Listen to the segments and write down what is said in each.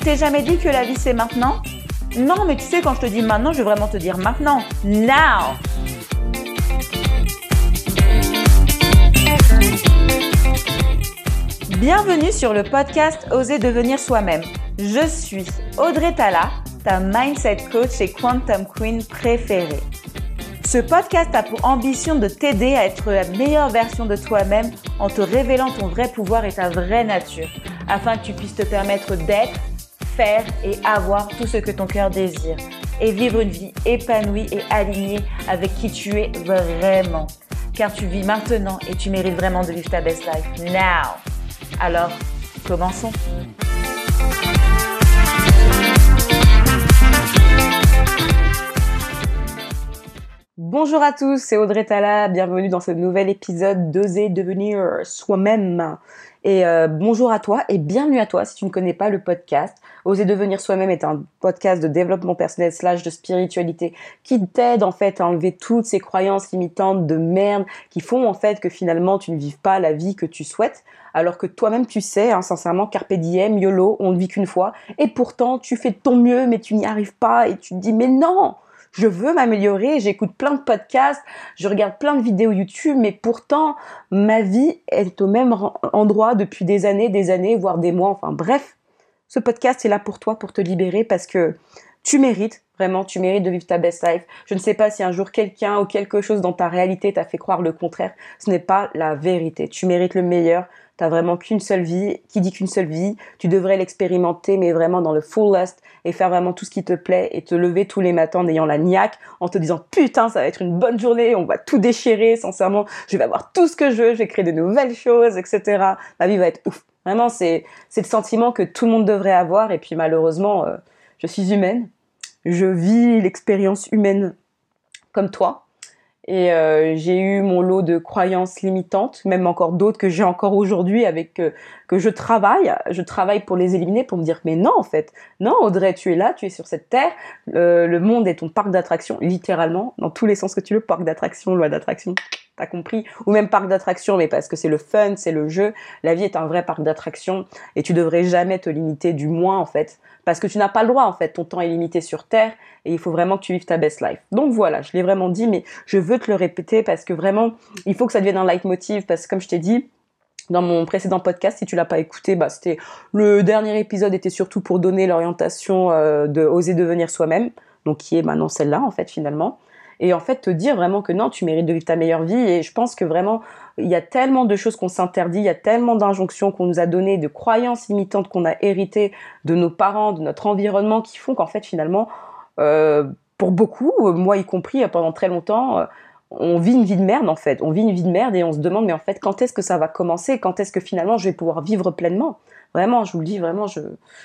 t'es jamais dit que la vie c'est maintenant? Non, mais tu sais, quand je te dis maintenant, je veux vraiment te dire maintenant. Now Bienvenue sur le podcast Oser devenir soi-même. Je suis Audrey Tala, ta mindset coach et quantum queen préférée. Ce podcast a pour ambition de t'aider à être la meilleure version de toi-même en te révélant ton vrai pouvoir et ta vraie nature, afin que tu puisses te permettre d'être, et avoir tout ce que ton cœur désire, et vivre une vie épanouie et alignée avec qui tu es vraiment. Car tu vis maintenant et tu mérites vraiment de vivre ta best life now. Alors, commençons. Bonjour à tous, c'est Audrey Tala, bienvenue dans ce nouvel épisode d'Oser devenir soi-même. Et euh, bonjour à toi et bienvenue à toi si tu ne connais pas le podcast. Oser devenir soi-même est un podcast de développement personnel slash de spiritualité qui t'aide en fait à enlever toutes ces croyances limitantes de merde qui font en fait que finalement tu ne vives pas la vie que tu souhaites alors que toi-même tu sais, hein, sincèrement, carpe diem, YOLO, on ne vit qu'une fois et pourtant tu fais de ton mieux mais tu n'y arrives pas et tu te dis mais non je veux m'améliorer, j'écoute plein de podcasts, je regarde plein de vidéos YouTube, mais pourtant, ma vie est au même endroit depuis des années, des années, voire des mois. Enfin bref, ce podcast est là pour toi, pour te libérer, parce que tu mérites, vraiment, tu mérites de vivre ta best life. Je ne sais pas si un jour quelqu'un ou quelque chose dans ta réalité t'a fait croire le contraire. Ce n'est pas la vérité. Tu mérites le meilleur. T'as vraiment qu'une seule vie. Qui dit qu'une seule vie, tu devrais l'expérimenter, mais vraiment dans le fullest et faire vraiment tout ce qui te plaît et te lever tous les matins en ayant la niaque, en te disant putain, ça va être une bonne journée, on va tout déchirer, sincèrement, je vais avoir tout ce que je veux, je vais créer de nouvelles choses, etc. Ma vie va être ouf. Vraiment, c'est, c'est le sentiment que tout le monde devrait avoir et puis malheureusement, euh, je suis humaine. Je vis l'expérience humaine comme toi. Et euh, j'ai eu mon lot de croyances limitantes, même encore d'autres que j'ai encore aujourd'hui avec euh, que je travaille. Je travaille pour les éliminer, pour me dire mais non en fait, non Audrey, tu es là, tu es sur cette terre. le monde est ton parc d'attraction, littéralement, dans tous les sens que tu veux, parc d'attraction, loi d'attraction t'as compris? Ou même parc d'attraction, mais parce que c'est le fun, c'est le jeu. La vie est un vrai parc d'attraction et tu devrais jamais te limiter du moins en fait, parce que tu n'as pas le droit en fait. Ton temps est limité sur Terre et il faut vraiment que tu vives ta best life. Donc voilà, je l'ai vraiment dit, mais je veux te le répéter parce que vraiment, il faut que ça devienne un leitmotiv parce que comme je t'ai dit, dans mon précédent podcast, si tu l'as pas écouté, bah c'était le dernier épisode était surtout pour donner l'orientation euh, de oser devenir soi-même, donc qui est maintenant celle-là en fait finalement et en fait te dire vraiment que non, tu mérites de vivre ta meilleure vie. Et je pense que vraiment, il y a tellement de choses qu'on s'interdit, il y a tellement d'injonctions qu'on nous a données, de croyances limitantes qu'on a héritées de nos parents, de notre environnement, qui font qu'en fait finalement, euh, pour beaucoup, moi y compris pendant très longtemps, euh, on vit une vie de merde en fait. On vit une vie de merde et on se demande mais en fait quand est-ce que ça va commencer? Quand est-ce que finalement je vais pouvoir vivre pleinement? Vraiment, je vous le dis, vraiment, je,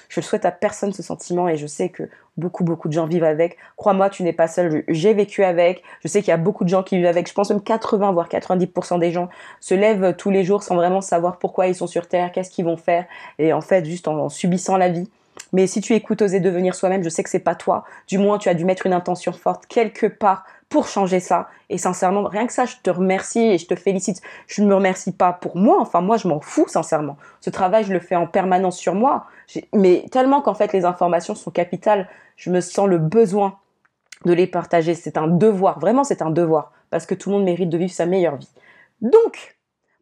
je souhaite à personne ce sentiment et je sais que beaucoup, beaucoup de gens vivent avec. Crois-moi, tu n'es pas seul. J'ai vécu avec. Je sais qu'il y a beaucoup de gens qui vivent avec. Je pense même 80 voire 90% des gens se lèvent tous les jours sans vraiment savoir pourquoi ils sont sur Terre, qu'est-ce qu'ils vont faire et en fait juste en subissant la vie. Mais si tu écoutes Oser devenir soi-même, je sais que c'est pas toi. Du moins, tu as dû mettre une intention forte quelque part pour changer ça. Et sincèrement, rien que ça, je te remercie et je te félicite. Je ne me remercie pas pour moi. Enfin, moi, je m'en fous, sincèrement. Ce travail, je le fais en permanence sur moi. Mais tellement qu'en fait, les informations sont capitales, je me sens le besoin de les partager. C'est un devoir. Vraiment, c'est un devoir. Parce que tout le monde mérite de vivre sa meilleure vie. Donc,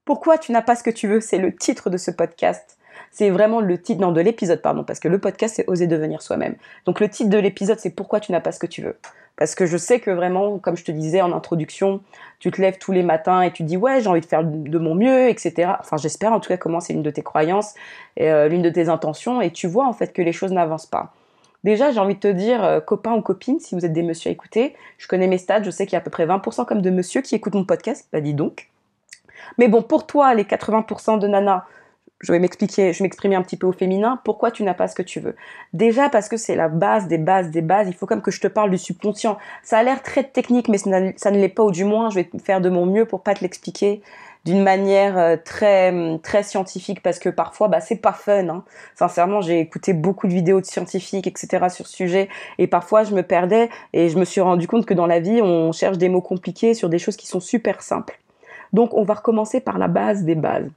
pourquoi tu n'as pas ce que tu veux? C'est le titre de ce podcast. C'est vraiment le titre, de l'épisode, pardon, parce que le podcast, c'est oser devenir soi-même. Donc le titre de l'épisode, c'est pourquoi tu n'as pas ce que tu veux. Parce que je sais que vraiment, comme je te disais en introduction, tu te lèves tous les matins et tu dis ouais, j'ai envie de faire de mon mieux, etc. Enfin, j'espère en tout cas comment c'est l'une de tes croyances, et euh, l'une de tes intentions, et tu vois en fait que les choses n'avancent pas. Déjà, j'ai envie de te dire, euh, copain ou copine, si vous êtes des messieurs à écouter, je connais mes stats, je sais qu'il y a à peu près 20% comme de monsieur qui écoutent mon podcast, bah dis donc. Mais bon, pour toi, les 80% de nanas, je vais m'expliquer, je m'exprimer un petit peu au féminin. Pourquoi tu n'as pas ce que tu veux? Déjà parce que c'est la base des bases des bases. Il faut comme que je te parle du subconscient. Ça a l'air très technique, mais ça ne l'est pas, ou du moins, je vais faire de mon mieux pour pas te l'expliquer d'une manière euh, très très scientifique parce que parfois bah c'est pas fun hein. sincèrement j'ai écouté beaucoup de vidéos de scientifiques etc sur ce sujet et parfois je me perdais et je me suis rendu compte que dans la vie on cherche des mots compliqués sur des choses qui sont super simples donc on va recommencer par la base des bases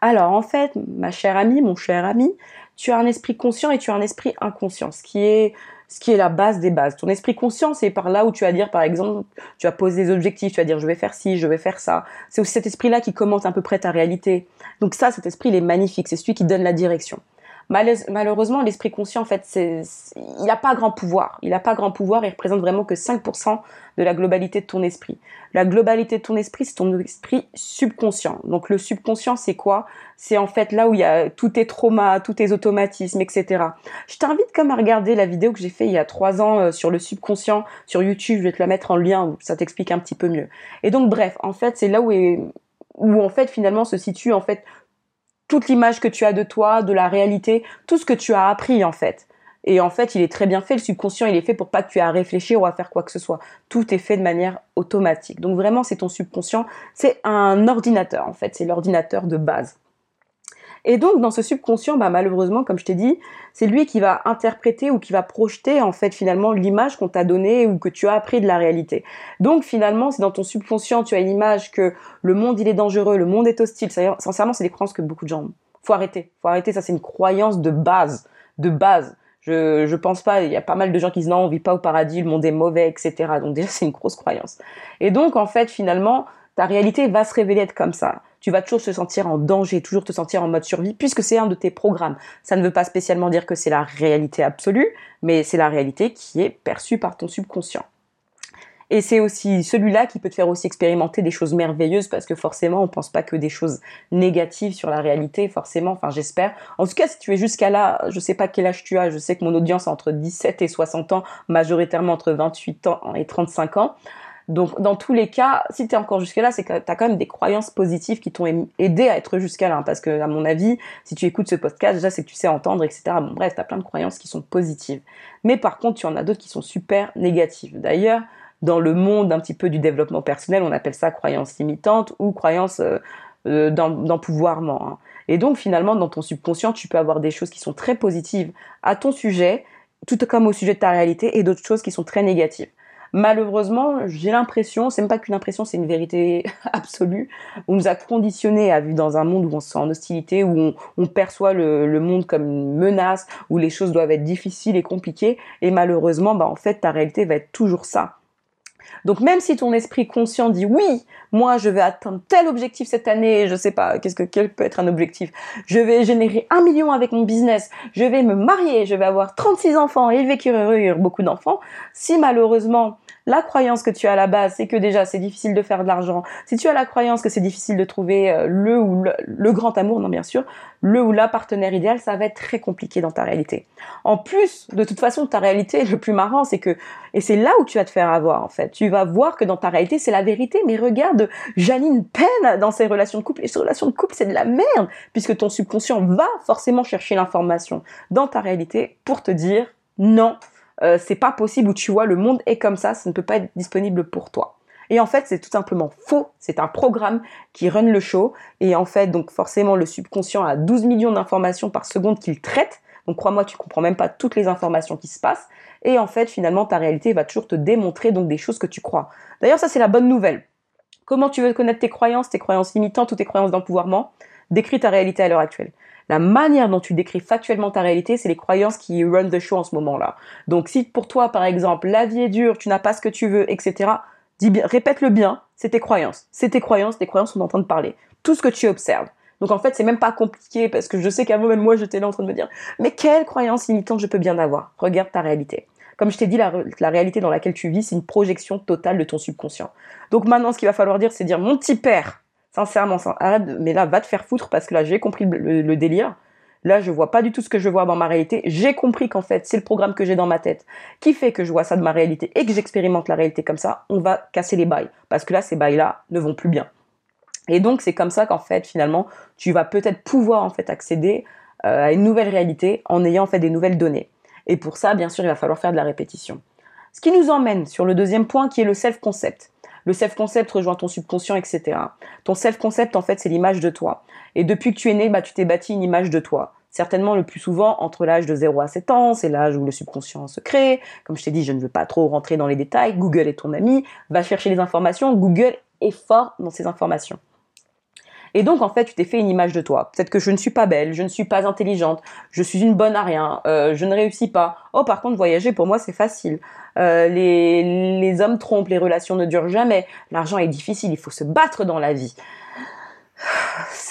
alors en fait, ma chère amie, mon cher ami, tu as un esprit conscient et tu as un esprit inconscient, ce qui est ce qui est la base des bases. Ton esprit conscient, c'est par là où tu vas dire, par exemple, tu vas poser des objectifs, tu vas dire je vais faire ci, je vais faire ça. C'est aussi cet esprit-là qui commente à peu près ta réalité. Donc ça, cet esprit, il est magnifique. C'est celui qui donne la direction. Malheureusement, l'esprit conscient, en fait, il n'a pas grand pouvoir. Il n'a pas grand pouvoir. Il représente vraiment que 5% de la globalité de ton esprit. La globalité de ton esprit, c'est ton esprit subconscient. Donc le subconscient, c'est quoi? C'est en fait là où il y a tous tes traumas, tous tes automatismes, etc. Je t'invite comme à regarder la vidéo que j'ai fait il y a trois ans euh, sur le subconscient sur YouTube. Je vais te la mettre en lien où ça t'explique un petit peu mieux. Et donc bref, en fait, c'est là où où en fait finalement se situe en fait toute l'image que tu as de toi, de la réalité, tout ce que tu as appris en fait. Et en fait, il est très bien fait. Le subconscient, il est fait pour pas que tu aies à réfléchir ou à faire quoi que ce soit. Tout est fait de manière automatique. Donc vraiment, c'est ton subconscient. C'est un ordinateur en fait. C'est l'ordinateur de base. Et donc, dans ce subconscient, bah, malheureusement, comme je t'ai dit, c'est lui qui va interpréter ou qui va projeter, en fait, finalement, l'image qu'on t'a donnée ou que tu as appris de la réalité. Donc, finalement, c'est dans ton subconscient, tu as une image que le monde, il est dangereux, le monde est hostile. Sincèrement, c'est des croyances que beaucoup de gens ont. Faut arrêter. Faut arrêter. Ça, c'est une croyance de base. De base. Je, je pense pas, il y a pas mal de gens qui disent non, on vit pas au paradis, le monde est mauvais, etc. Donc déjà, c'est une grosse croyance. Et donc, en fait, finalement, ta réalité va se révéler être comme ça. Tu vas toujours te sentir en danger, toujours te sentir en mode survie, puisque c'est un de tes programmes. Ça ne veut pas spécialement dire que c'est la réalité absolue, mais c'est la réalité qui est perçue par ton subconscient. Et c'est aussi celui-là qui peut te faire aussi expérimenter des choses merveilleuses parce que forcément, on pense pas que des choses négatives sur la réalité, forcément, enfin j'espère. En tout cas, si tu es jusqu'à là, je sais pas quel âge tu as, je sais que mon audience est entre 17 et 60 ans, majoritairement entre 28 ans et 35 ans. Donc, dans tous les cas, si tu encore jusque-là, c'est que tu as quand même des croyances positives qui t'ont aidé à être jusqu'à là. Hein, parce que, à mon avis, si tu écoutes ce podcast, déjà, c'est que tu sais entendre, etc. Bon, bref, tu plein de croyances qui sont positives. Mais par contre, tu en as d'autres qui sont super négatives. D'ailleurs, dans le monde un petit peu du développement personnel, on appelle ça croyances limitantes ou croyances euh, euh d'empouvoirment. Hein. Et donc, finalement, dans ton subconscient, tu peux avoir des choses qui sont très positives à ton sujet, tout comme au sujet de ta réalité, et d'autres choses qui sont très négatives malheureusement, j'ai l'impression, c'est même pas qu'une impression, c'est une vérité absolue. On nous a conditionnés à vivre dans un monde où on se sent en hostilité, où on, perçoit le, monde comme une menace, où les choses doivent être difficiles et compliquées. Et malheureusement, bah, en fait, ta réalité va être toujours ça. Donc même si ton esprit conscient dit oui, moi je vais atteindre tel objectif cette année, je sais pas, qu'est-ce que quel peut être un objectif Je vais générer un million avec mon business, je vais me marier, je vais avoir 36 enfants, élever heureux, beaucoup d'enfants. Si malheureusement la croyance que tu as à la base, c'est que déjà c'est difficile de faire de l'argent. Si tu as la croyance que c'est difficile de trouver euh, le ou le, grand amour, non bien sûr, le ou la partenaire idéal, ça va être très compliqué dans ta réalité. En plus, de toute façon, ta réalité, le plus marrant, c'est que, et c'est là où tu vas te faire avoir en fait. Tu vas voir que dans ta réalité, c'est la vérité. Mais regarde, Janine peine dans ses relations de couple. Et ces relations de couple, c'est de la merde, puisque ton subconscient va forcément chercher l'information dans ta réalité pour te dire non euh, c'est pas possible ou tu vois le monde est comme ça, ça ne peut pas être disponible pour toi. Et en fait, c'est tout simplement faux. C'est un programme qui run le show. Et en fait, donc forcément, le subconscient a 12 millions d'informations par seconde qu'il traite. Donc crois-moi, tu comprends même pas toutes les informations qui se passent. Et en fait, finalement, ta réalité va toujours te démontrer donc des choses que tu crois. D'ailleurs, ça c'est la bonne nouvelle. Comment tu veux connaître tes croyances, tes croyances limitantes ou tes croyances d'empouvoirment? Décris ta réalité à l'heure actuelle la manière dont tu décris factuellement ta réalité, c'est les croyances qui run the show en ce moment-là. Donc si pour toi, par exemple, la vie est dure, tu n'as pas ce que tu veux, etc., dis bien, répète-le bien, c'est tes croyances. C'est tes croyances, tes croyances sont en train de parler. Tout ce que tu observes. Donc en fait, c'est même pas compliqué parce que je sais qu'à même moi, j'étais là en train de me dire, mais quelle croyance limitante je peux bien avoir? Regarde ta réalité. Comme je t'ai dit, la, réalité dans laquelle tu vis, c'est une projection totale de ton subconscient. Donc maintenant, ce qu'il va falloir dire, c'est dire, mon petit père, Sincèrement, arrête, mais là, va te faire foutre parce que là, j'ai compris le, délire. Là, je vois pas du tout ce que je vois dans ma réalité. J'ai compris qu'en fait, c'est le programme que j'ai dans ma tête qui fait que je vois ça de ma réalité et que j'expérimente la réalité comme ça. On va casser les bails parce que là, ces bails-là ne vont plus bien. Et donc, c'est comme ça qu'en fait, finalement, tu vas peut-être pouvoir en fait accéder euh, à une nouvelle réalité en ayant fait des nouvelles données. Et pour ça, bien sûr, il va falloir faire de la répétition. Ce qui nous emmène sur le deuxième point qui est le self-concept. Le self-concept rejoint ton subconscient, etc. Ton self-concept, en fait, c'est l'image de toi. Et depuis que tu es né, bah, tu t'es bâti une image de toi. Certainement le plus souvent entre l'âge de 0 à 7 ans, c'est l'âge où le subconscient se crée. Comme je t'ai dit, je ne veux pas trop rentrer dans les détails. Google est ton ami, va chercher les informations. Google est fort dans ces informations. Et donc, en fait, tu t'es fait une image de toi. Peut-être que je ne suis pas belle, je ne suis pas intelligente, je suis une bonne à rien, euh, je ne réussis pas. Oh, par contre, voyager, pour moi, c'est facile. Euh, les, les hommes trompent, les relations ne durent jamais. L'argent est difficile, il faut se battre dans la vie.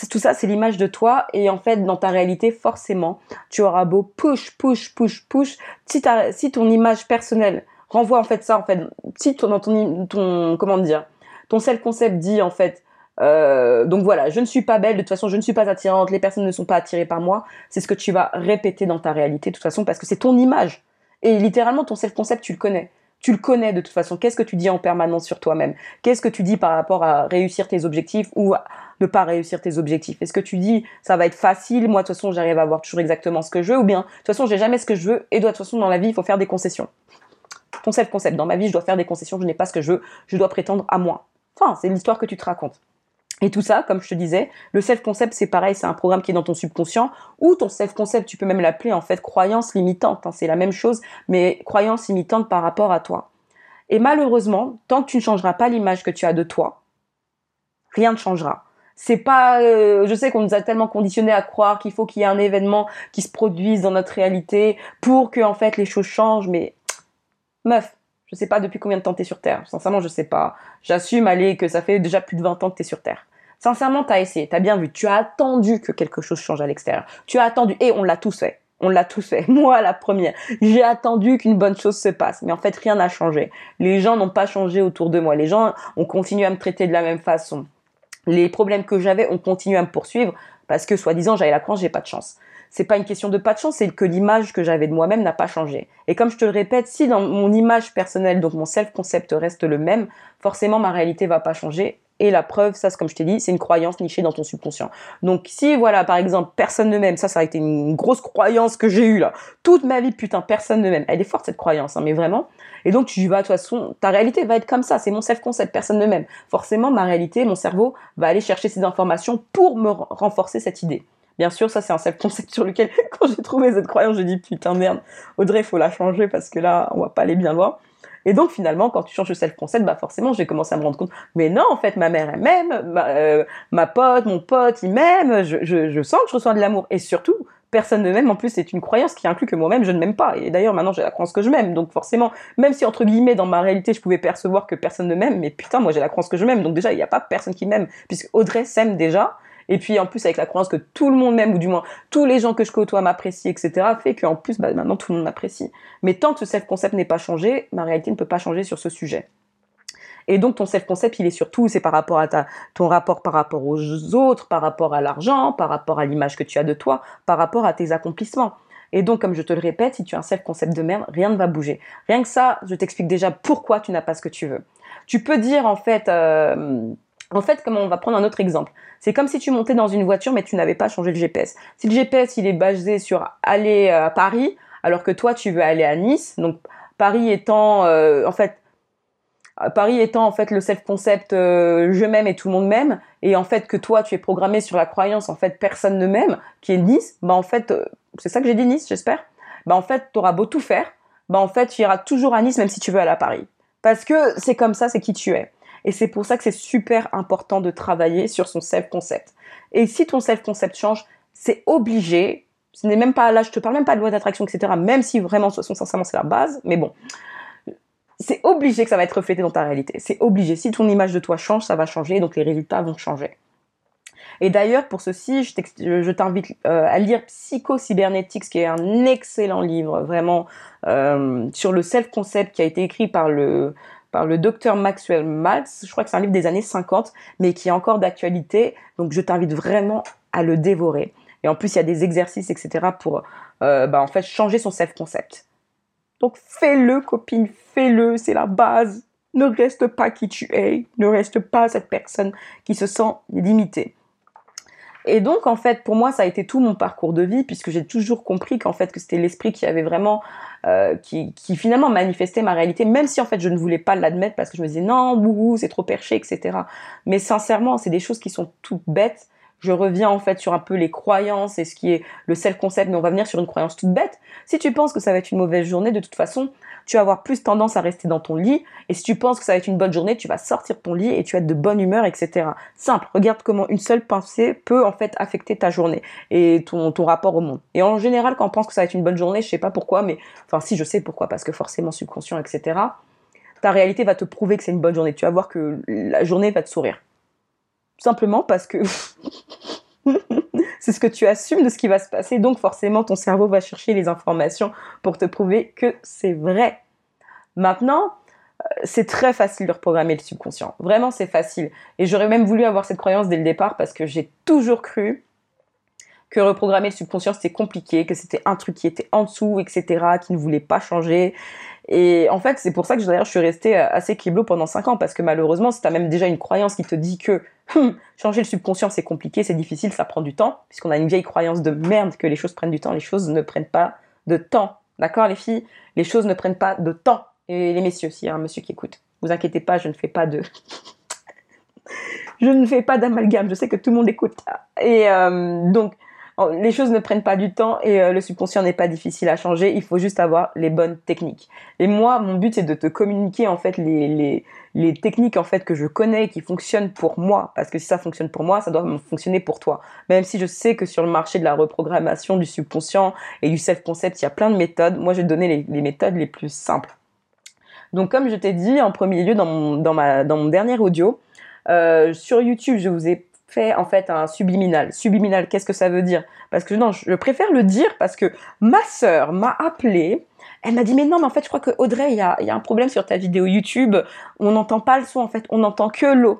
Tout ça, c'est l'image de toi. Et en fait, dans ta réalité, forcément, tu auras beau push, push, push, push. Si, si ton image personnelle renvoie en fait ça, en fait, si ton, dans ton, ton comment dire, ton self-concept dit en fait, euh, donc voilà, je ne suis pas belle, de toute façon, je ne suis pas attirante, les personnes ne sont pas attirées par moi. C'est ce que tu vas répéter dans ta réalité, de toute façon, parce que c'est ton image. Et littéralement, ton self-concept, tu le connais. Tu le connais de toute façon. Qu'est-ce que tu dis en permanence sur toi-même? Qu'est-ce que tu dis par rapport à réussir tes objectifs ou ne pas réussir tes objectifs? Est-ce que tu dis ça va être facile Moi, de toute façon, j'arrive à avoir toujours exactement ce que je veux Ou bien, de toute façon, j'ai jamais ce que je veux et de toute façon, dans la vie, il faut faire des concessions. Ton self-concept. Dans ma vie, je dois faire des concessions, je n'ai pas ce que je veux, je dois prétendre à moi. Enfin, c'est l'histoire que tu te racontes. Et tout ça, comme je te disais, le self-concept, c'est pareil, c'est un programme qui est dans ton subconscient, ou ton self-concept, tu peux même l'appeler en fait croyance limitante, hein, c'est la même chose, mais croyance limitante par rapport à toi. Et malheureusement, tant que tu ne changeras pas l'image que tu as de toi, rien ne changera. C'est pas, euh, je sais qu'on nous a tellement conditionnés à croire qu'il faut qu'il y ait un événement qui se produise dans notre réalité pour que en fait les choses changent, mais meuf, je sais pas depuis combien de temps t'es sur Terre. Sincèrement, je sais pas. J'assume, allez, que ça fait déjà plus de 20 ans que t'es sur Terre. Sincèrement, t'as essayé, t'as bien vu. Tu as attendu que quelque chose change à l'extérieur. Tu as attendu, et on l'a tous fait. On l'a tous fait. Moi, la première. J'ai attendu qu'une bonne chose se passe. Mais en fait, rien n'a changé. Les gens n'ont pas changé autour de moi. Les gens ont continué à me traiter de la même façon. Les problèmes que j'avais ont continué à me poursuivre parce que, soi-disant, j'avais la croix, j'ai pas de chance c'est pas une question de pas de chance, c'est que l'image que j'avais de moi-même n'a pas changé. Et comme je te le répète, si dans mon image personnelle, donc mon self-concept reste le même, forcément ma réalité va pas changer. Et la preuve, ça, comme je t'ai dit, c'est une croyance nichée dans ton subconscient. Donc, si, voilà, par exemple, personne ne m'aime, ça, ça a été une grosse croyance que j'ai eue, là. Toute ma vie, putain, personne ne m'aime. Elle est forte, cette croyance, hein, mais vraiment. Et donc, tu vas, de toute façon, ta réalité va être comme ça. C'est mon self-concept, personne ne m'aime. Forcément, ma réalité, mon cerveau va aller chercher ces informations pour me renforcer cette idée. Bien sûr, ça c'est un self-concept sur lequel, quand j'ai trouvé cette croyance, j'ai dit putain merde, Audrey, faut la changer parce que là, on va pas aller bien loin. Et donc finalement, quand tu changes le self-concept, bah forcément, j'ai commencé à me rendre compte, mais non, en fait, ma mère elle m'aime, ma, euh, pote, mon pote, il m'aime, je, je, je, sens que je reçois de l'amour. Et surtout, personne ne m'aime. En plus, c'est une croyance qui inclut que moi-même, je ne m'aime pas. Et d'ailleurs, maintenant, j'ai la croyance que je m'aime. Donc forcément, même si entre guillemets, dans ma réalité, je pouvais percevoir que personne ne m'aime, mais putain, moi, j'ai la croyance que je m'aime. Donc déjà, il n'y a pas personne qui m'aime, puisque Audrey s'aime déjà. Et puis en plus avec la croyance que tout le monde m'aime, ou du moins tous les gens que je côtoie m'apprécient, etc., fait qu'en plus bah, maintenant tout le monde m'apprécie. Mais tant que ce self-concept n'est pas changé, ma réalité ne peut pas changer sur ce sujet. Et donc ton self-concept, il est surtout, c'est par rapport à ta, ton rapport par rapport aux autres, par rapport à l'argent, par rapport à l'image que tu as de toi, par rapport à tes accomplissements. Et donc, comme je te le répète, si tu as un self-concept de merde, rien ne va bouger. Rien que ça, je t'explique déjà pourquoi tu n'as pas ce que tu veux. Tu peux dire en fait, euh, en fait, comme on va prendre un autre exemple. C'est comme si tu montais dans une voiture mais tu n'avais pas changé le GPS. Si le GPS il est basé sur aller euh, à Paris alors que toi tu veux aller à Nice, donc Paris étant euh, en fait Paris étant en fait le self concept euh, je m'aime et tout le monde m'aime et en fait que toi tu es programmé sur la croyance en fait personne ne m'aime qui est Nice, bah en fait c'est ça que j'ai dit Nice, j'espère. Bah en fait tu auras beau tout faire, bah en fait tu iras toujours à Nice même si tu veux aller à Paris. Parce que c'est comme ça, c'est qui tu es. Et c'est pour ça que c'est super important de travailler sur son self-concept. Et si ton self-concept change, c'est obligé. Ce n'est même pas là, je te parle même pas de loi d'attraction, etc. Même si vraiment, ce sont sincèrement, c'est la base. Mais bon, c'est obligé que ça va être reflété dans ta réalité. C'est obligé. Si ton image de toi change, ça va changer, donc les résultats vont changer. Et d'ailleurs, pour ceci, je t'invite euh, à lire Psycho Cybernetics, qui est un excellent livre, vraiment, euh, sur le self-concept qui a été écrit par le, le docteur Maxwell Maltz. Je crois que c'est un livre des années 50, mais qui est encore d'actualité. Donc je t'invite vraiment à le dévorer. Et en plus, il y a des exercices, etc. pour euh, bah, en fait changer son self-concept. Donc fais-le, copine, fais-le, c'est la base. Ne reste pas qui tu es, ne reste pas cette personne qui se sent limitée. Et donc, en fait, pour moi, ça a été tout mon parcours de vie, puisque j'ai toujours compris qu'en fait, que c'était l'esprit qui avait vraiment, euh, qui, qui, finalement manifestait ma réalité, même si en fait, je ne voulais pas l'admettre parce que je me disais non, bouhou, c'est trop perché, etc. Mais sincèrement, c'est des choses qui sont toutes bêtes. Je reviens en fait sur un peu les croyances et ce qui est le self-concept, mais on va venir sur une croyance toute bête. Si tu penses que ça va être une mauvaise journée, de toute façon, tu vas avoir plus tendance à rester dans ton lit. Et si tu penses que ça va être une bonne journée, tu vas sortir ton lit et tu vas être de bonne humeur, etc. Simple. Regarde comment une seule pensée peut en fait affecter ta journée et ton, ton rapport au monde. Et en général, quand on pense que ça va être une bonne journée, je sais pas pourquoi, mais enfin si je sais pourquoi, parce que forcément subconscient, etc. Ta réalité va te prouver que c'est une bonne journée. Tu vas voir que la journée va te sourire. Simplement parce que c'est ce que tu assumes de ce qui va se passer. Donc forcément, ton cerveau va chercher les informations pour te prouver que c'est vrai. Maintenant, euh, c'est très facile de reprogrammer le subconscient. Vraiment, c'est facile. Et j'aurais même voulu avoir cette croyance dès le départ parce que j'ai toujours cru que reprogrammer le subconscient c'était compliqué, que c'était un truc qui était en dessous, etc., qui ne voulait pas changer. Et en fait, c'est pour ça que d'ailleurs je suis restée euh, assez kiblo pendant 5 ans parce que malheureusement, si tu as même déjà une croyance qui te dit que hum, changer le subconscient c'est compliqué, c'est difficile, ça prend du temps, puisqu'on a une vieille croyance de merde que les choses prennent du temps, les choses ne prennent pas de temps. D'accord les filles? Les choses ne prennent pas de temps. Et les messieurs, s'il y a un monsieur qui écoute, vous inquiétez pas, je ne fais pas de... je ne fais pas d'amalgame, je sais que tout le monde écoute. Et euh, donc, les choses ne prennent pas du temps et euh, le subconscient n'est pas difficile à changer. Il faut juste avoir les bonnes techniques. Et moi, mon but c'est de te communiquer en fait les, techniques en fait que je connais et qui fonctionnent pour moi. Parce que si ça fonctionne pour moi, ça doit fonctionner pour toi. Même si je sais que sur le marché de la reprogrammation du subconscient et du self-concept, il y a plein de méthodes. Moi, je vais te donner les, méthodes les plus simples. Donc, comme je t'ai dit en premier lieu dans mon dernier audio, euh, sur YouTube, je vous ai fait en fait un subliminal. Subliminal, qu'est-ce que ça veut dire? Parce que non, je préfère le dire parce que ma sœur m'a appelé. Elle m'a dit mais non mais en fait je crois que Audrey il y a, y a, un problème sur ta vidéo YouTube. On n'entend pas le son en fait, on n'entend que l'eau.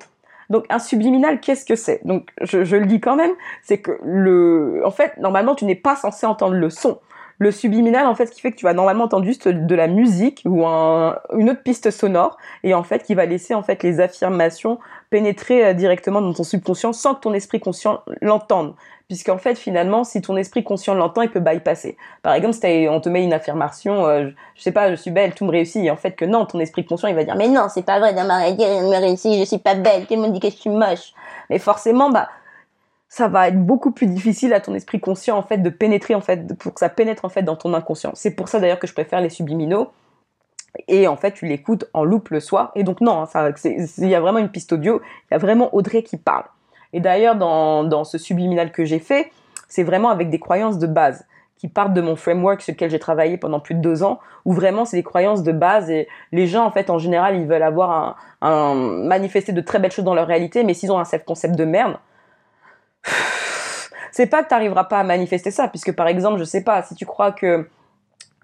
Donc un subliminal, qu'est-ce que c'est? Donc je, je, le dis quand même, c'est que le, en fait normalement tu n'es pas censé entendre le son. Le subliminal, en fait, ce qui fait que tu vas normalement entendre juste de la musique ou un, une autre piste sonore, et en fait, qui va laisser en fait les affirmations pénétrer euh, directement dans ton subconscient sans que ton esprit conscient l'entende. Puisqu'en fait, finalement, si ton esprit conscient l'entend, il peut bypasser. Par exemple, si on te met une affirmation, euh, je sais pas, je suis belle, tout me réussit, et en fait que non, ton esprit conscient, il va dire, mais non, c'est pas vrai, dans ma réalité, rien ne me réussit, je suis pas belle, tout le monde dit que je suis moche. Mais forcément, bah, ça va être beaucoup plus difficile à ton esprit conscient en fait de pénétrer en fait pour que ça pénètre en fait dans ton inconscient. C'est pour ça d'ailleurs que je préfère les subliminaux. Et en fait, tu l'écoutes en loupe le soir. Et donc non, hein, il y a vraiment une piste audio. Il y a vraiment Audrey qui parle. Et d'ailleurs, dans, dans ce subliminal que j'ai fait, c'est vraiment avec des croyances de base qui partent de mon framework sur lequel j'ai travaillé pendant plus de deux ans, où vraiment c'est des croyances de base et les gens en fait en général ils veulent avoir un, manifester de très belles choses dans leur réalité, mais s'ils ont un self-concept de merde, c'est pas que tu n'arriveras pas à manifester ça, puisque par exemple, je sais pas, si tu crois que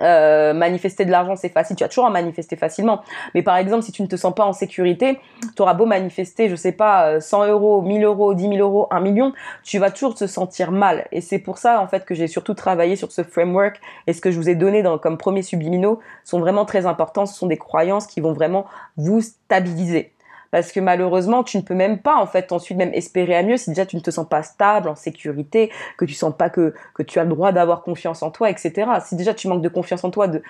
euh, manifester de l'argent c'est facile, tu vas toujours en manifester facilement. Mais par exemple, si tu ne te sens pas en sécurité, tu auras beau manifester, je sais pas, 100 euros, 1000 euros, 10 000 euros, 1 million, tu vas toujours te sentir mal. Et c'est pour ça en fait que j'ai surtout travaillé sur ce framework et ce que je vous ai donné comme premier subliminaux sont vraiment très importants. Ce sont des croyances qui vont vraiment vous stabiliser parce que malheureusement tu ne peux même pas en fait ensuite même espérer à mieux si déjà tu ne te sens pas stable en sécurité que tu sens pas que que tu as le droit d'avoir confiance en toi etc si déjà tu manques de confiance en toi de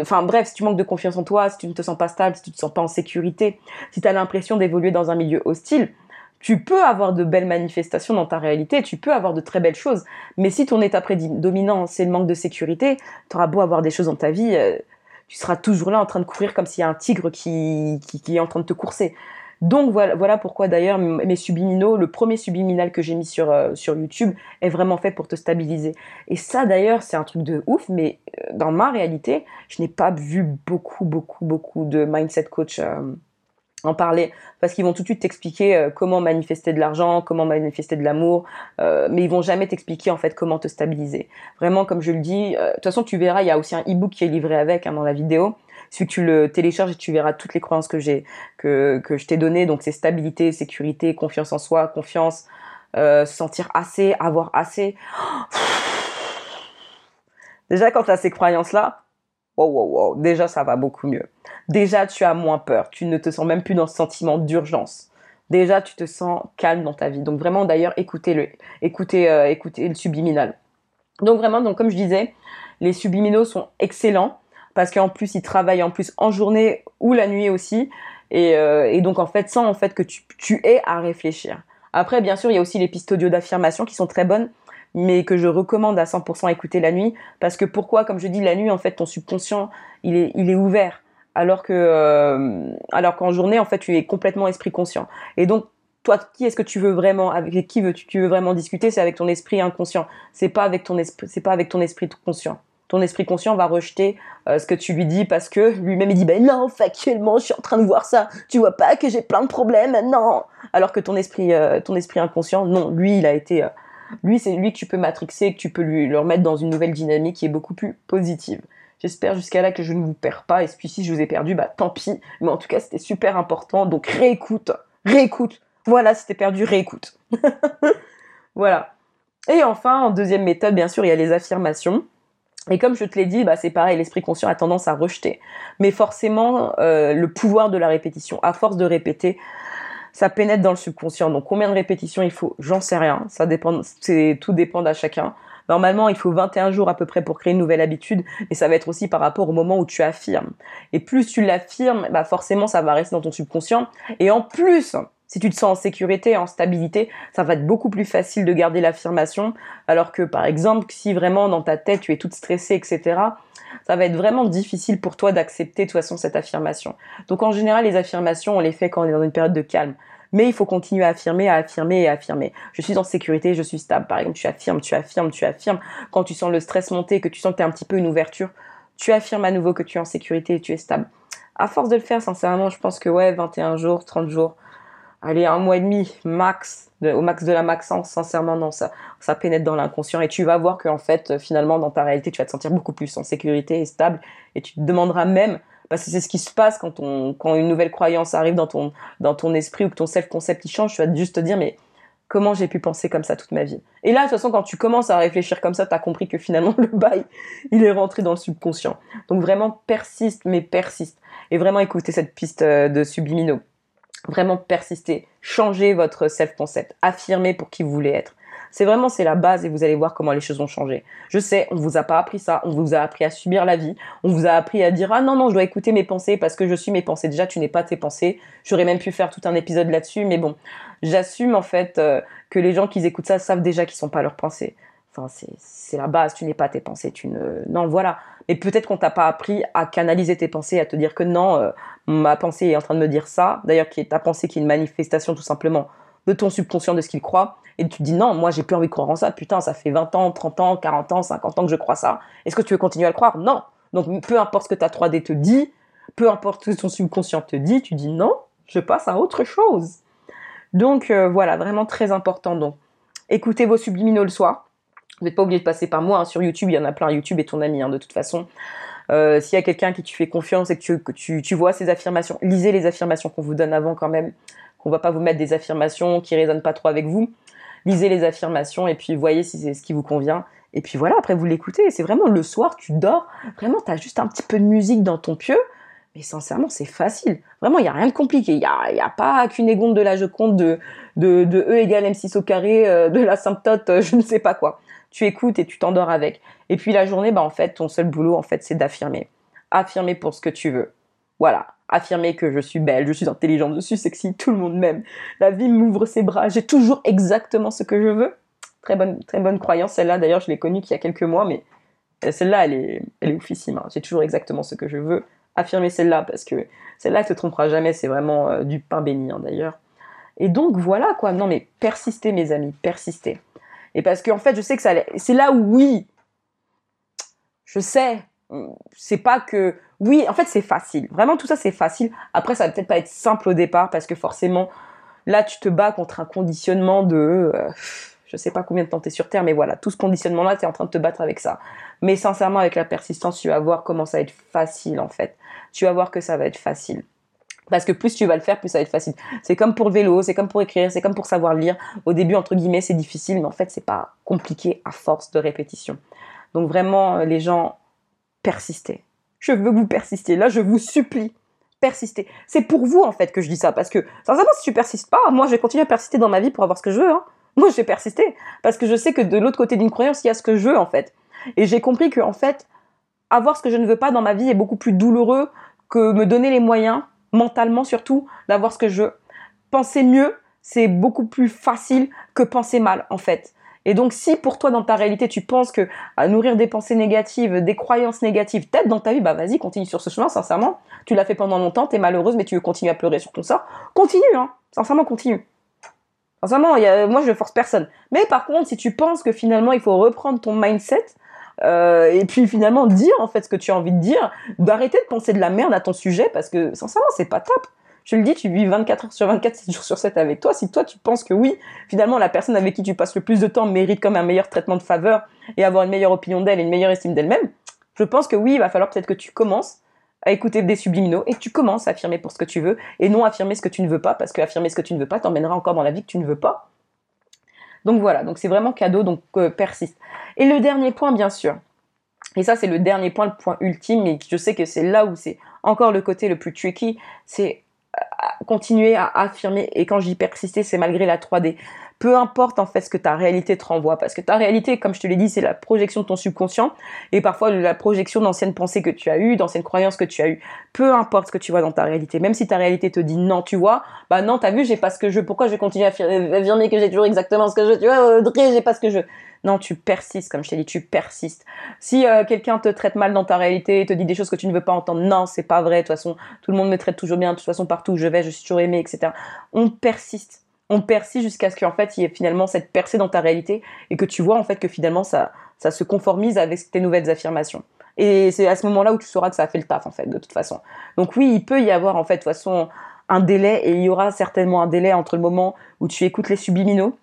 enfin bref si tu manques de confiance en toi si tu ne te sens pas stable si tu ne te sens pas en sécurité si tu as l'impression d'évoluer dans un milieu hostile tu peux avoir de belles manifestations dans ta réalité, tu peux avoir de très belles choses, mais si ton état prédominant c'est le manque de sécurité, tu auras beau avoir des choses dans ta vie, euh, tu seras toujours là en train de courir comme s'il y a un tigre qui, est en train de te courser. Donc voilà, pourquoi d'ailleurs mes subliminaux, le premier subliminal que j'ai mis sur, euh, sur YouTube est vraiment fait pour te stabiliser. Et ça d'ailleurs c'est un truc de ouf, mais euh, dans ma réalité, je n'ai pas vu beaucoup, beaucoup, beaucoup de mindset coach euh, en parler parce qu'ils vont tout de suite t'expliquer euh, comment manifester de l'argent, comment manifester de l'amour, euh, mais ils vont jamais t'expliquer en fait comment te stabiliser. Vraiment, comme je le dis, euh, de toute façon tu verras, il y a aussi un e-book qui est livré avec hein, dans la vidéo. Si tu le télécharges et tu verras toutes les croyances que j'ai que, que je t'ai données. Donc c'est stabilité, sécurité, confiance en soi, confiance, se sentir assez, avoir assez. Déjà quand tu as ces croyances là, wow, déjà ça va beaucoup mieux. Déjà tu as moins peur, tu ne te sens même plus dans ce sentiment d'urgence. Déjà tu te sens calme dans ta vie. Donc vraiment d'ailleurs écoutez le, écoutez, euh, écoutez le subliminal. Donc vraiment, donc comme je disais, les subliminaux sont excellents parce qu'en plus ils travaillent en plus en journée ou la nuit aussi. Et, euh, et donc en fait sans en fait que tu, tu aies à réfléchir. Après bien sûr il y a aussi les pistes audio d'affirmation qui sont très bonnes mais que je recommande à 100% écouter la nuit. Parce que pourquoi Comme je dis, la nuit, en fait, ton subconscient, il est, il est ouvert. Alors que, euh, alors qu'en journée, en fait, tu es complètement esprit conscient. Et donc, toi, qui est-ce que tu veux vraiment, avec qui veux -tu, veux vraiment discuter C'est avec ton esprit inconscient. C'est pas avec ton esprit, c'est pas avec ton esprit conscient ton esprit conscient va rejeter euh, ce que tu lui dis parce que lui-même il dit ben non factuellement je suis en train de voir ça tu vois pas que j'ai plein de problèmes non alors que ton esprit euh, ton esprit inconscient non lui il a été lui c'est lui que tu peux matrixer que tu peux lui le remettre dans une nouvelle dynamique qui est beaucoup plus positive. J'espère jusqu'à là que je ne vous perds pas. Et puis si je vous ai perdu bah tant pis. Mais en tout cas c'était super important. Donc réécoute. Réécoute. Voilà si t'es perdu réécoute. Voilà. Et enfin en deuxième méthode bien sûr il y a les affirmations. Et comme je te l'ai dit, bah, c'est pareil, l'esprit conscient a tendance à rejeter. Mais forcément, euh, le pouvoir de la répétition, à force de répéter, ça pénètre dans le subconscient. Donc combien de répétitions il faut? J'en sais rien. Ça dépend, c'est tout dépend à chacun. Normalement, il faut 21 jours à peu près pour créer une nouvelle habitude, et ça va être aussi par rapport au moment où tu affirmes. Et plus tu l'affirmes, bah forcément, ça va rester dans ton subconscient. Et en plus, si tu te sens en sécurité, en stabilité, ça va être beaucoup plus facile de garder l'affirmation. Alors que, par exemple, si vraiment dans ta tête tu es toute stressée, etc., ça va être vraiment difficile pour toi d'accepter de toute façon cette affirmation. Donc en général, les affirmations, on les fait quand on est dans une période de calme. Mais il faut continuer à affirmer, à affirmer et à affirmer. Je suis en sécurité, je suis stable. Par exemple, tu affirmes, tu affirmes, tu affirmes. Quand tu sens le stress monter, que tu sens que tu as un petit peu une ouverture, tu affirmes à nouveau que tu es en sécurité et tu es stable. À force de le faire, sincèrement, je pense que ouais, 21 jours, 30 jours, allez, un mois et demi, max, au max de la maxence, sincèrement, non, ça, ça pénètre dans l'inconscient et tu vas voir qu'en fait, finalement, dans ta réalité, tu vas te sentir beaucoup plus en sécurité et stable et tu te demanderas même, parce que c'est ce qui se passe quand, on, quand une nouvelle croyance arrive dans ton, dans ton esprit ou que ton self-concept il change, tu vas juste te dire, mais comment j'ai pu penser comme ça toute ma vie? Et là, de toute façon, quand tu commences à réfléchir comme ça, tu as compris que finalement, le bail, il est rentré dans le subconscient. Donc vraiment, persiste, mais persiste. Et vraiment écoutez cette piste euh, de subliminaux vraiment persister, changer votre self-concept, affirmer pour qui vous voulez être. C'est vraiment, c'est la base et vous allez voir comment les choses vont changer. Je sais, on vous a pas appris ça, on vous a appris à subir la vie, on vous a appris à dire ah non non, je dois écouter mes pensées parce que je suis mes pensées. Déjà, tu n'es pas tes pensées. J'aurais même pu faire tout un épisode là-dessus, mais bon, j'assume en fait euh, que les gens qui écoutent ça savent déjà qu'ils sont pas leurs pensées. Enfin, c'est la base, tu n'es pas tes pensées, tu ne... Non, voilà. Mais peut-être qu'on t'a pas appris à canaliser tes pensées, à te dire que non, euh, ma pensée est en train de me dire ça, d'ailleurs qui est ta pensée qui est une manifestation tout simplement de ton subconscient, de ce qu'il croit, et tu te dis non, moi j'ai plus envie de croire en ça, putain, ça fait 20 ans, 30 ans, 40 ans, 50 ans que je crois ça, est-ce que tu veux continuer à le croire? Non Donc peu importe ce que ta 3D te dit, peu importe ce que ton subconscient te dit, tu dis non, je passe à autre chose. Donc euh, voilà, vraiment très important. Donc écoutez vos subliminaux le soir. Vous n'êtes pas obligé de passer par moi, hein. sur YouTube, il y en a plein, YouTube est ton ami hein, de toute façon. Euh, s'il y a quelqu'un qui tu fais confiance et que, tu, vois ces affirmations, lisez les affirmations qu'on vous donne avant quand même, qu'on va pas vous mettre des affirmations qui résonnent pas trop avec vous. Lisez les affirmations et puis voyez si c'est ce qui vous convient. Et puis voilà, après vous l'écoutez. C'est vraiment le soir, tu dors, vraiment tu as juste un petit peu de musique dans ton pieu. Mais sincèrement, c'est facile. Vraiment, il n'y a rien de compliqué. Il n'y a, y a, pas qu'une égonde de la Joconde de, de, de E égale M6 au carré, euh, de la symptote, euh, je ne sais pas quoi tu écoutes et tu t'endors avec. Et puis la journée, bah en fait, ton seul boulot, en fait, c'est d'affirmer. Affirmer pour ce que tu veux. Voilà. Affirmer que je suis belle, je suis intelligente, je suis sexy, tout le monde m'aime. La vie m'ouvre ses bras, j'ai toujours exactement ce que je veux. Très bonne, très bonne croyance, celle-là. D'ailleurs, je l'ai connue qu'il y a quelques mois, mais euh, celle-là, elle est, elle est oufissime. Hein. J'ai toujours exactement ce que je veux. Affirmer celle-là, parce que celle-là, elle te trompera jamais. C'est vraiment euh, du pain béni, hein, d'ailleurs. Et donc, voilà, quoi. Non, mais persistez, mes amis, persistez. Et parce qu'en fait, je sais que ça, c'est là où oui, je sais, c'est pas que, oui, en fait, c'est facile. Vraiment, tout ça, c'est facile. Après, ça va peut-être pas être simple au départ parce que forcément, là, tu te bats contre un conditionnement de, euh, je sais pas combien de temps t'es sur Terre, mais voilà, tout ce conditionnement-là, tu es en train de te battre avec ça. Mais sincèrement, avec la persistance, tu vas voir comment ça va être facile, en fait. Tu vas voir que ça va être facile. Parce que plus tu vas le faire, plus ça va être facile. C'est comme pour le vélo, c'est comme pour écrire, c'est comme pour savoir lire. Au début, entre guillemets, c'est difficile, mais en fait, c'est pas compliqué à force de répétition. Donc vraiment, euh, les gens, persistez. Je veux que vous persistiez. Là, je vous supplie, persistez. C'est pour vous, en fait, que je dis ça. Parce que, sincèrement, si tu persistes pas, moi, je vais continuer à persister dans ma vie pour avoir ce que je veux. Hein. Moi, je vais persister. Parce que je sais que de l'autre côté d'une croyance, il y a ce que je veux, en fait. Et j'ai compris que, en fait, avoir ce que je ne veux pas dans ma vie est beaucoup plus douloureux que me donner les moyens mentalement surtout, d'avoir ce que je veux. Penser mieux, c'est beaucoup plus facile que penser mal, en fait. Et donc, si pour toi, dans ta réalité, tu penses que à nourrir des pensées négatives, des croyances négatives t'aide dans ta vie, bah vas-y, continue sur ce chemin, sincèrement. Tu l'as fait pendant longtemps, t'es malheureuse, mais tu veux continuer à pleurer sur ton sort. Continue, hein. Sincèrement, continue. Sincèrement, y a, moi, je ne force personne. Mais par contre, si tu penses que finalement, il faut reprendre ton mindset, euh, et puis finalement dire en fait ce que tu as envie de dire, d'arrêter de penser de la merde à ton sujet, parce que sincèrement, c'est pas top je le dis, tu vis 24 heures sur 24, 7 jours sur 7 avec toi. Si toi, tu penses que oui, finalement, la personne avec qui tu passes le plus de temps mérite comme un meilleur traitement de faveur et avoir une meilleure opinion d'elle et une meilleure estime d'elle-même, je pense que oui, il va falloir peut-être que tu commences à écouter des subliminaux et tu commences à affirmer pour ce que tu veux et non affirmer ce que tu ne veux pas parce que affirmer ce que tu ne veux pas t'emmènera encore dans la vie que tu ne veux pas. Donc voilà, donc c'est vraiment cadeau, donc euh, persiste. Et le dernier point, bien sûr, et ça c'est le dernier point, le point ultime, et je sais que c'est là où c'est encore le côté le plus tricky, c'est continuer à affirmer, et quand je dis persister, c'est malgré la 3D. Peu importe en fait ce que ta réalité te renvoie, parce que ta réalité, comme je te l'ai dit, c'est la projection de ton subconscient, et parfois la projection d'anciennes pensées que tu as eues, d'anciennes croyances que tu as eues. Peu importe ce que tu vois dans ta réalité, même si ta réalité te dit non, tu vois, bah non, t'as vu, j'ai pas ce que je veux, pourquoi je vais continuer à affirmer que j'ai toujours exactement ce que je veux, tu vois, Audrey, j'ai pas ce que je veux. Non, tu persistes, comme je t'ai dit, tu persistes. Si euh, quelqu'un te traite mal dans ta réalité, te dit des choses que tu ne veux pas entendre, non, c'est pas vrai. De toute façon, tout le monde me traite toujours bien. De toute façon, partout où je vais, je suis toujours aimé, etc. On persiste. On persiste jusqu'à ce qu'en fait, il y ait finalement cette percée dans ta réalité et que tu vois en fait que finalement ça, ça se conformise avec tes nouvelles affirmations. Et c'est à ce moment-là où tu sauras que ça a fait le taf en fait, de toute façon. Donc oui, il peut y avoir en fait de toute façon un délai et il y aura certainement un délai entre le moment où tu écoutes les subliminaux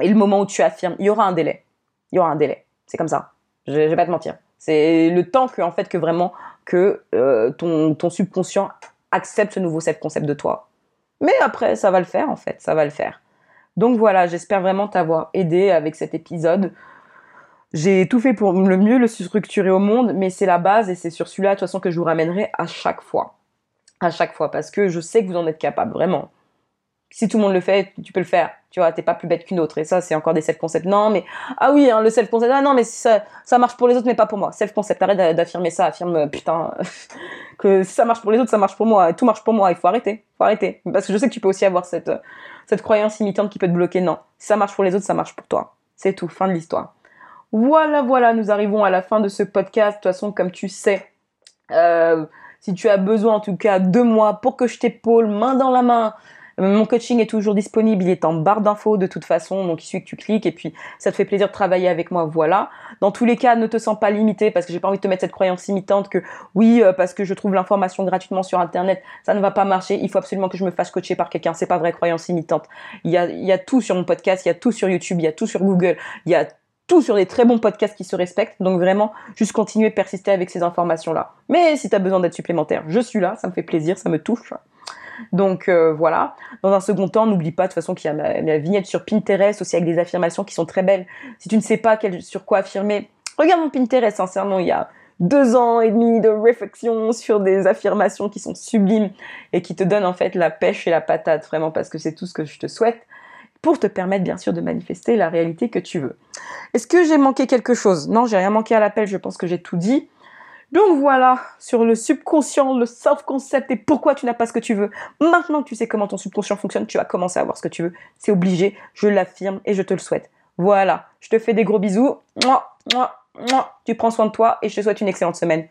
et le moment où tu affirmes. Il y aura un délai il y aura un délai. C'est comme ça. Je, vais pas te mentir. C'est le temps que, en fait, que vraiment que euh, ton, ton subconscient accepte ce nouveau self-concept de toi. Mais après, ça va le faire, en fait. Ça va le faire. Donc voilà, j'espère vraiment t'avoir aidé avec cet épisode. J'ai tout fait pour le mieux le structurer au monde, mais c'est la base et c'est sur celui-là, de toute façon, que je vous ramènerai à chaque fois. À chaque fois, parce que je sais que vous en êtes capable, vraiment si tout le monde le fait, tu peux le faire. Tu vois, t'es pas plus bête qu'une autre. Et ça, c'est encore des self-concept. Non, mais, ah oui, hein, le self-concept. Ah non, mais ça, marche pour les autres, mais pas pour moi. Self-concept. Arrête d'affirmer ça. Affirme, euh, putain, que si ça marche pour les autres, ça marche pour moi. Tout marche pour moi. Il faut arrêter. Il faut arrêter. Parce que je sais que tu peux aussi avoir cette, euh, cette croyance imitante qui peut te bloquer. Non. Si ça marche pour les autres, ça marche pour toi. C'est tout. Fin de l'histoire. Voilà, voilà. Nous arrivons à la fin de ce podcast. De toute façon, comme tu sais, euh, si tu as besoin, en tout cas, de moi pour que je t'épaule main dans la main, mon coaching est toujours disponible, il est en barre d'infos de toute façon, donc il suffit que tu cliques et puis ça te fait plaisir de travailler avec moi, voilà. Dans tous les cas, ne te sens pas limité parce que j'ai pas envie de te mettre cette croyance limitante que oui, euh, parce que je trouve l'information gratuitement sur internet, ça ne va pas marcher, il faut absolument que je me fasse coacher par quelqu'un, c'est pas vrai croyance limitante. Il y a, il y a tout sur mon podcast, il y a tout sur YouTube, il y a tout sur Google, il y a tout sur des très bons podcasts qui se respectent. Donc vraiment, juste continuer, persister avec ces informations-là. Mais si tu as besoin d'être supplémentaire, je suis là, ça me fait plaisir, ça me touche. Donc euh, voilà. Dans un second temps, n'oublie pas de toute façon qu'il y a ma, vignette sur Pinterest aussi avec des affirmations qui sont très belles. Si tu ne sais pas sur quoi affirmer, regarde mon Pinterest. Sincèrement, il y a deux ans et demi de réflexion sur des affirmations qui sont sublimes et qui te donnent en fait la pêche et la patate vraiment parce que c'est tout ce que je te souhaite pour te permettre bien sûr de manifester la réalité que tu veux. Est-ce que j'ai manqué quelque chose? Non, j'ai rien manqué à l'appel, je pense que j'ai tout dit. Donc voilà sur le subconscient, le self-concept et pourquoi tu n'as pas ce que tu veux. Maintenant que tu sais comment ton subconscient fonctionne, tu vas commencer à avoir ce que tu veux. C'est obligé, je l'affirme et je te le souhaite. Voilà, je te fais des gros bisous. Tu prends soin de toi et je te souhaite une excellente semaine.